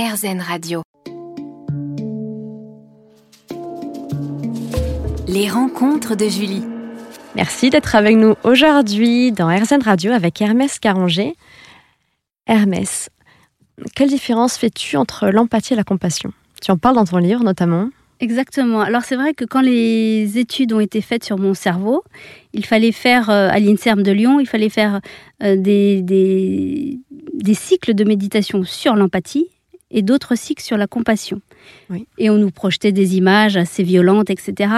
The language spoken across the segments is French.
RZN Radio. Les rencontres de Julie. Merci d'être avec nous aujourd'hui dans RZN Radio avec Hermès Caranger. Hermès, quelle différence fais-tu entre l'empathie et la compassion? Tu en parles dans ton livre notamment. Exactement. Alors c'est vrai que quand les études ont été faites sur mon cerveau, il fallait faire, euh, à l'INSERM de Lyon, il fallait faire euh, des, des, des cycles de méditation sur l'empathie et d'autres cycles sur la compassion. Et on nous projetait des images assez violentes, etc.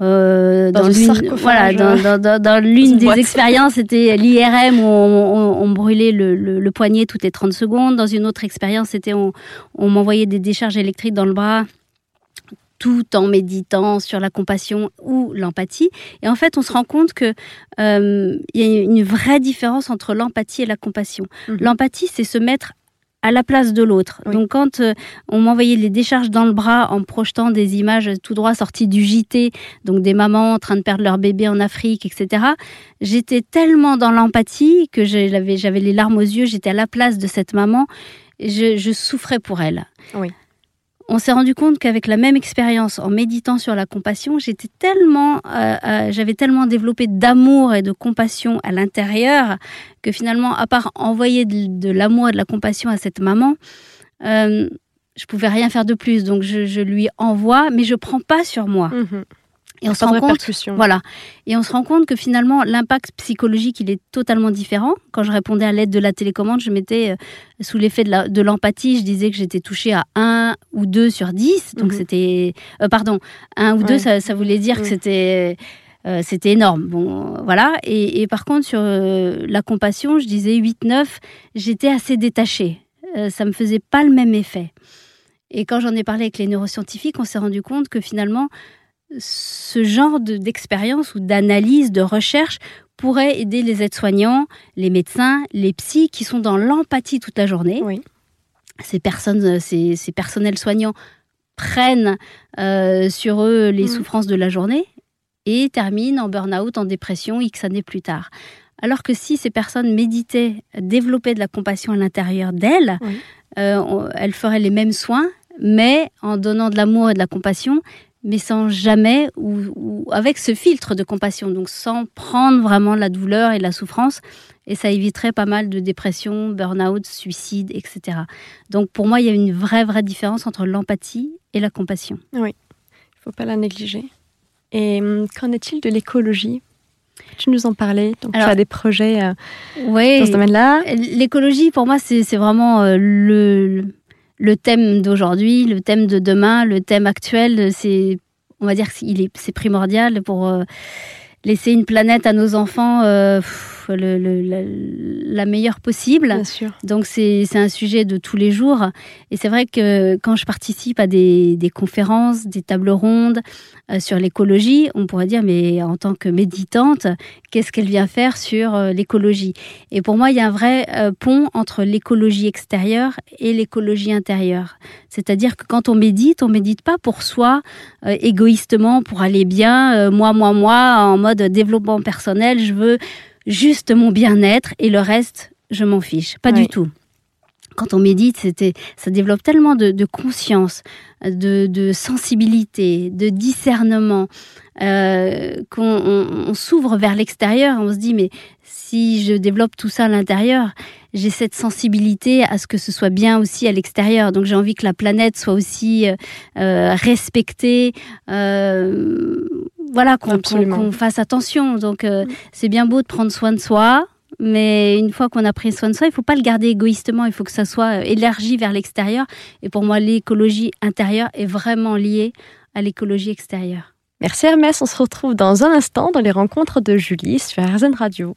Euh, dans, l'une, voilà, dans, dans, l'une des expériences, c'était l'IRM où on, brûlait le, le, poignet toutes les 30 secondes. Dans une autre expérience, c'était on, on m'envoyait des décharges électriques dans le bras tout en méditant sur la compassion ou l'empathie. Et en fait, on se rend compte que euh, il y a une vraie différence entre l'empathie et la compassion. Mhm. L'empathie, c'est se mettre à la place de l'autre. Donc quand euh, on m'envoyait les décharges dans le bras en projetant des images tout droit sorties du JT, donc des mamans en train de perdre leur bébé en Afrique, etc., j'étais tellement dans l'empathie que j'avais, les larmes aux yeux, j'étais à la place de cette maman, je, je souffrais pour elle. Oui on s'est rendu compte qu'avec la même expérience, en méditant sur la compassion, j'étais tellement, euh, euh, j'avais tellement développé d'amour et de compassion à l'intérieur que finalement, à part envoyer de, l'amour et de la compassion à cette maman, euh, je pouvais rien faire de plus. Donc je, lui envoie, mais je prends pas sur moi. Mhm. Et on se rend compte, voilà. Et on se rend compte que finalement, l'impact psychologique, il est totalement différent. Quand je répondais à l'aide de la télécommande, je mettais euh, sous l'effet de l'empathie, je disais que j'étais touchée à 1 ou 2 sur 10. Donc mhm. c'était, euh, pardon, 1 ou 2, ça, voulait dire que c'était euh, c'était énorme. Bon, voilà. Et, par contre, sur la compassion, je disais 8-9, j'étais assez détachée. ça me faisait pas le même effet. Et quand j'en ai parlé avec les neuroscientifiques, on s'est rendu compte que finalement, ce genre d'expérience ou d'analyse, de recherche pourrait aider les aides-soignants, les médecins, les psys qui sont dans l'empathie toute la journée. Ces personnes, ces, personnels soignants prennent euh, sur eux les mm. souffrances de la journée et terminent en burn-out, en dépression X années plus tard. Alors que si ces personnes méditaient, développaient de la compassion à l'intérieur d'elles, euh, elles feraient les mêmes soins, mais en donnant de l'amour et de la compassion, mais sans jamais, ou, avec ce filtre de compassion, donc sans prendre vraiment la douleur et la souffrance. Et ça éviterait pas mal de dépression, burn-out, suicide, etc. Donc pour moi, il y a une vraie, vraie différence entre l'empathie et la compassion. Oui, il ne faut pas la négliger. Et hum, qu'en est-il de l'écologie? Tu nous en parlais, donc tu as des projets euh, dans ce domaine-là. L'écologie, pour moi, c'est vraiment euh, le, le thème d'aujourd'hui, le thème de demain, le thème actuel, c'est, on va dire, est, c'est primordial pour euh, laisser une planète à nos enfants. Euh, le, la, meilleure possible. Bien sûr. Donc c'est un sujet de tous les jours. Et c'est vrai que quand je participe à des, des conférences, des tables rondes euh, sur l'écologie, on pourrait dire, mais en tant que méditante, qu'est-ce qu'elle vient faire sur euh, l'écologie? Et pour moi, il y a un vrai pont entre l'écologie extérieure et l'écologie intérieure. C'est-à-dire que quand on médite, on médite pas pour soi, égoïstement, pour aller bien, moi, moi, moi, en mode développement personnel, je veux juste mon bien-être et le reste, je m'en fiche. Pas du tout. Quand on médite, c'était, ça développe tellement de, conscience, de, sensibilité, de discernement, euh, qu'on s'ouvre vers l'extérieur. On se dit, mais si je développe tout ça à l'intérieur, j'ai cette sensibilité à ce que ce soit bien aussi à l'extérieur. Donc j'ai envie que la planète soit aussi euh, euh, respectée. Euh, voilà, qu'on fasse attention. Donc, euh, mm. c'est bien beau de prendre soin de soi, mais une fois qu'on a pris soin de soi, il ne faut pas le garder égoïstement. Il faut que ça soit euh, élargi vers l'extérieur. Et pour moi, l'écologie intérieure est vraiment liée à l'écologie extérieure. Merci Hermès. On se retrouve dans un instant dans les rencontres de Julie sur RZN Radio.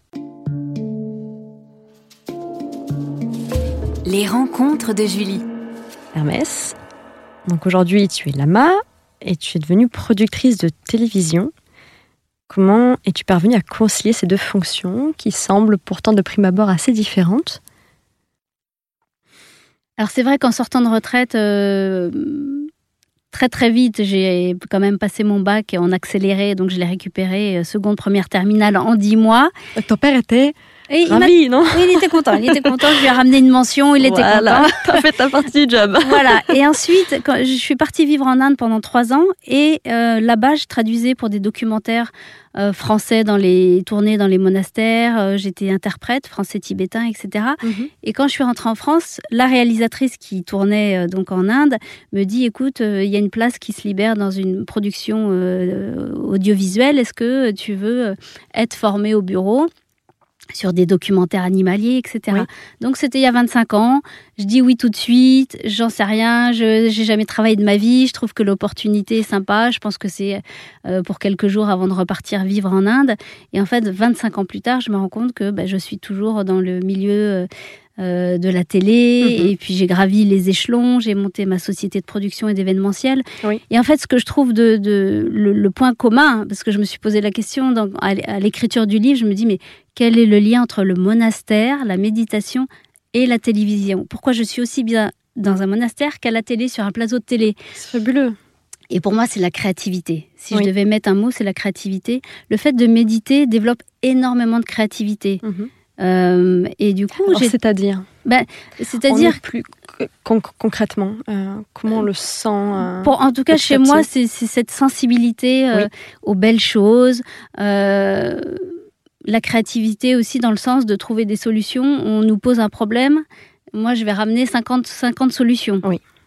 Les rencontres de Julie. Hermès, donc aujourd'hui tu es lama, et tu es devenue productrice de télévision. Comment es-tu parvenue à concilier ces deux fonctions qui semblent pourtant de prime abord assez différentes? Alors c'est vrai qu'en sortant de retraite, euh, très très vite, j'ai quand même passé mon bac en accéléré, donc je l'ai récupéré euh, seconde, première terminale en dix mois. Ton père était il non Il était content. Il était content. Je lui ai ramené une mention. Il était voilà, content. T'as fait ta partie du job. voilà. Et ensuite, quand je suis partie vivre en Inde pendant trois ans, et euh, là-bas, je traduisais pour des documentaires euh, français dans les tournées dans les monastères. Euh, j'étais interprète français tibétain, etc. Mhm. Et quand je suis rentrée en France, la réalisatrice qui tournait donc en Inde me dit "Écoute, il y a une place qui se libère dans une production audiovisuelle. Est-ce que tu veux être formée au bureau?" Sur des documentaires animaliers, etc. Donc c'était il y a 25 ans. Je dis oui tout de suite. J'en sais rien. Je n'ai jamais travaillé de ma vie. Je trouve que l'opportunité est sympa. Je pense que c'est euh, pour quelques jours avant de repartir vivre en Inde. Et en fait, 25 ans plus tard, je me rends compte que bah, je suis toujours dans le milieu euh, euh, de la télé, mhm. et puis j'ai gravi les échelons, j'ai monté ma société de production et d'événementiel. Et en fait, ce que je trouve de, le, point commun, parce que je me suis posé la question à l'écriture du livre, je me dis mais quel est le lien entre le monastère, la méditation et la télévision? Pourquoi je suis aussi bien dans un monastère qu'à la télé sur un plateau de télé? C'est fabuleux. Et pour moi, c'est la créativité. Si je devais mettre un mot, c'est la créativité. Le fait de méditer développe énormément de créativité. Mhm. Euh, et du coup, c'est-à-dire ben, C'est-à-dire plus concrètement, euh, comment on le sent euh, Pour, En tout cas, chez moi, c'est cette sensibilité aux belles choses. La créativité aussi dans le sens de trouver des solutions. On nous pose un problème. Moi, je vais ramener 50, 50 solutions.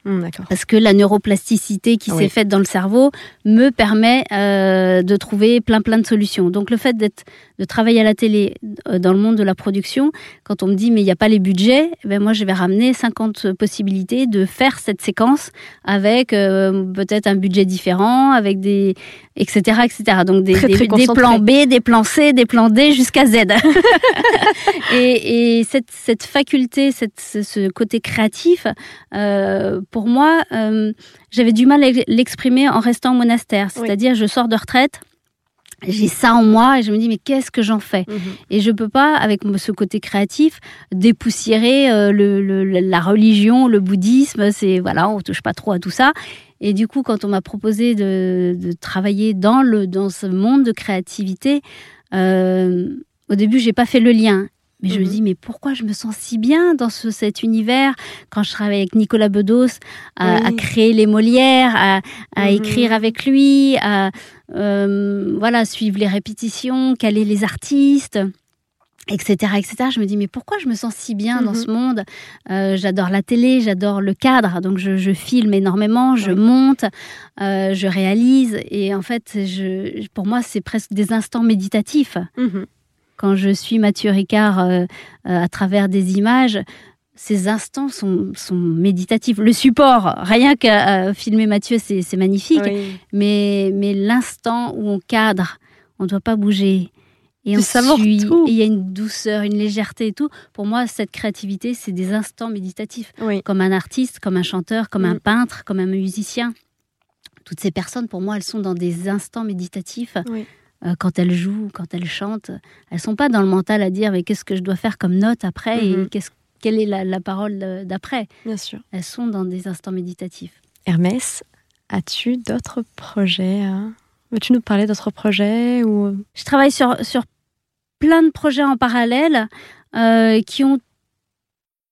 Hmm, Parce que la neuroplasticité qui s'est faite dans le cerveau me permet de trouver plein plein de solutions. Donc le fait d'être de travailler à la télé euh, dans le monde de la production, quand on me dit mais il n'y a pas les budgets, eh ben moi je vais ramener 50 possibilités de faire cette séquence avec euh, peut-être un budget différent, avec des etc etc. Donc des, des, plans B, des plans C, des plans D jusqu'à Z. et, et cette, cette, faculté, cette, ce côté créatif, euh, pour moi, euh, j'avais du mal à l'exprimer en restant au monastère. C'est-à-dire, je sors de retraite j'ai ça en moi et je me dis mais qu'est-ce que j'en fais? Mhm. et je peux pas avec ce côté créatif dépoussiérer euh, le, la religion le bouddhisme c'est voilà on touche pas trop à tout ça et du coup quand on m'a proposé de, de, travailler dans le dans ce monde de créativité euh, au début j'ai pas fait le lien mais je me mhm. dis, mais pourquoi je me sens si bien dans ce, cet univers quand je travaille avec Nicolas Bedos, à, créer les Molières, à, à mhm. écrire avec lui, à euh, voilà, suivre les répétitions, caler les artistes etc., etc. Je me dis, mais pourquoi je me sens si bien dans mhm. ce monde? Euh, J'adore la télé, j'adore le cadre, donc je, je filme énormément, je monte, euh, je réalise, et en fait, je, pour moi, c'est presque des instants méditatifs quand je suis Mathieu Ricard euh, euh, à travers des images, ces instants sont, sont, méditatifs. Le support, rien qu'à filmer Mathieu, c'est magnifique, mais, mais l'instant où on cadre, on ne doit pas bouger. Et on suit, il y a une douceur, une légèreté et tout. Pour moi, cette créativité, c'est des instants méditatifs. Comme un artiste, comme un chanteur, comme un mm. peintre, comme un musicien. Toutes ces personnes, pour moi, elles sont dans des instants méditatifs. Oui. Euh, quand elles jouent, quand elles chantent, elles sont pas dans le mental à dire mais qu'est-ce que je dois faire comme note après et mhm. quelle est la, parole d'après? Bien sûr. Elles sont dans des instants méditatifs. Hermès, as-tu d'autres projets hein Veux-tu nous parler d'autres projets ou... Je travaille sur, sur plein de projets en parallèle euh, qui ont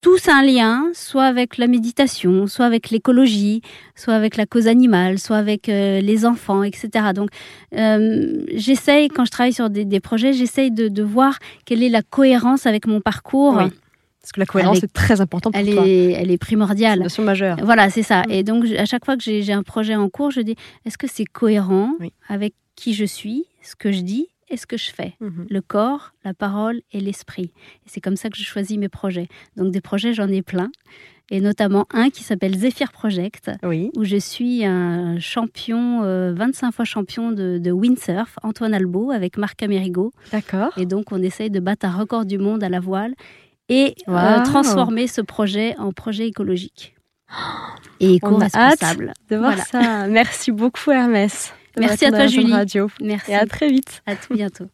tous un lien, soit avec la méditation, soit avec l'écologie, soit avec la cause animale, soit avec euh, les enfants, etc. Donc, euh, j'essaye, quand je travaille sur des, projets, j'essaye de, voir quelle est la cohérence avec mon parcours. Parce que la cohérence est très importante pour elle toi. Est, elle est primordiale. C'est une notion majeure. Voilà, c'est ça. Mm. Et donc, à chaque fois que j'ai un projet en cours, je dis, est-ce que c'est cohérent avec qui je suis, ce que je dis et ce que je fais. Mhm. Le corps, la parole et l'esprit. Et c'est comme ça que je choisis mes projets. Donc des projets, j'en ai plein. Et notamment un qui s'appelle Zephyr Project, où je suis un champion, 25 euh, fois champion de, windsurf, Antoine Albo, avec Marc Amerigo. D'accord. Et donc on essaye de battre un record du monde à la voile et euh, transformer ce projet en projet écologique. Et éco-responsable. de voir ça. Merci beaucoup Hermès. Merci à toi, Julie. Radio. Merci. Et à très vite. À tout bientôt.